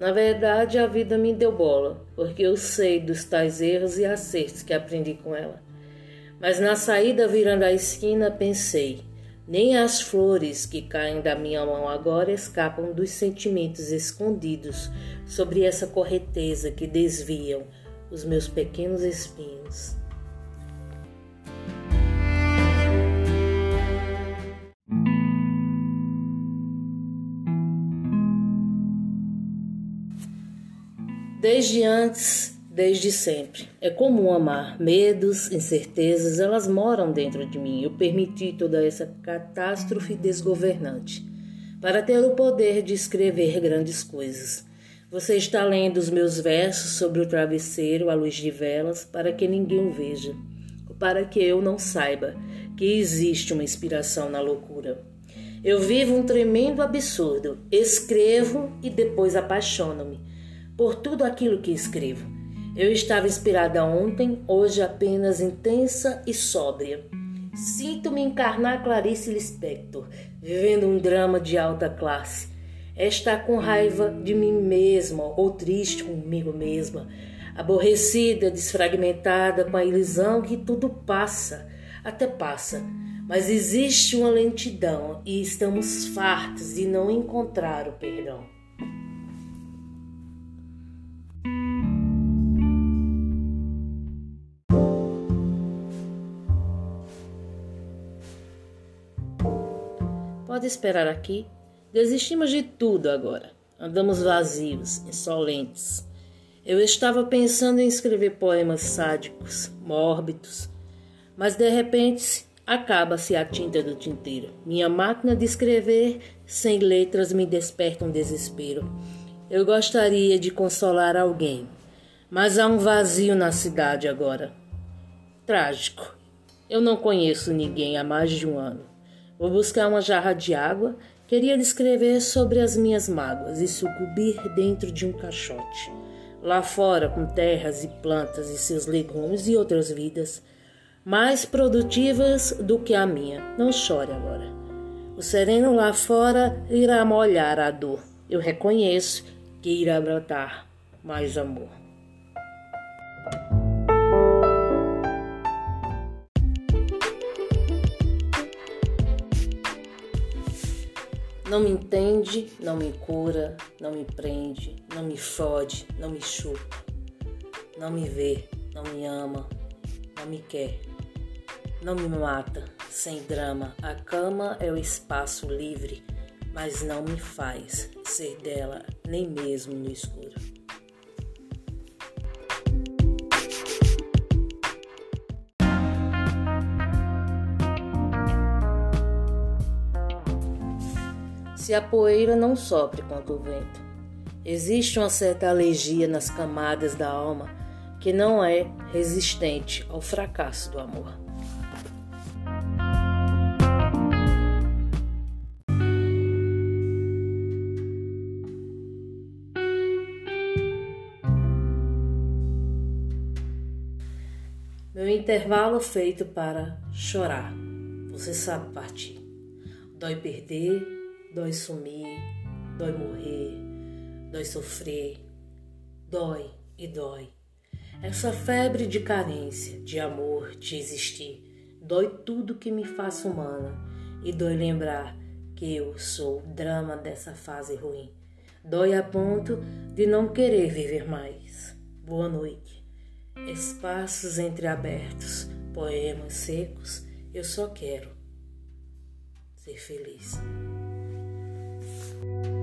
Na verdade, a vida me deu bola, porque eu sei dos tais erros e acertos que aprendi com ela. Mas na saída virando a esquina pensei: nem as flores que caem da minha mão agora escapam dos sentimentos escondidos sobre essa correteza que desviam os meus pequenos espinhos. Desde antes, desde sempre. É comum amar. Medos, incertezas, elas moram dentro de mim. Eu permiti toda essa catástrofe desgovernante para ter o poder de escrever grandes coisas. Você está lendo os meus versos sobre o travesseiro à luz de velas para que ninguém o veja, para que eu não saiba que existe uma inspiração na loucura. Eu vivo um tremendo absurdo, escrevo e depois apaixono-me por tudo aquilo que escrevo. Eu estava inspirada ontem, hoje apenas intensa e sóbria. Sinto-me encarnar Clarice Lispector, vivendo um drama de alta classe. É estar com raiva de mim mesma ou triste comigo mesma, aborrecida, desfragmentada, com a ilusão que tudo passa, até passa. Mas existe uma lentidão e estamos fartos de não encontrar o perdão. Pode esperar aqui. Desistimos de tudo agora. Andamos vazios, insolentes. Eu estava pensando em escrever poemas sádicos, mórbidos, mas de repente acaba-se a tinta do tinteiro. Minha máquina de escrever sem letras me desperta um desespero. Eu gostaria de consolar alguém, mas há um vazio na cidade agora. Trágico. Eu não conheço ninguém há mais de um ano. Vou buscar uma jarra de água. Queria descrever sobre as minhas mágoas e sucumbir dentro de um caixote. Lá fora, com terras e plantas e seus legumes e outras vidas, mais produtivas do que a minha. Não chore agora. O sereno lá fora irá molhar a dor. Eu reconheço que irá brotar mais amor. Não me entende, não me cura, não me prende, não me fode, não me chupa, não me vê, não me ama, não me quer, não me mata, sem drama. A cama é o espaço livre, mas não me faz ser dela, nem mesmo no escuro. Se a poeira não sopre contra o vento. Existe uma certa alergia nas camadas da alma que não é resistente ao fracasso do amor. Meu intervalo feito para chorar. Você sabe partir. Dói perder, Dói sumir, dói morrer, dói sofrer, dói e dói. Essa febre de carência, de amor, de existir, dói tudo que me faça humana e dói lembrar que eu sou o drama dessa fase ruim. Dói a ponto de não querer viver mais. Boa noite. Espaços entreabertos, poemas secos, eu só quero ser feliz. thank you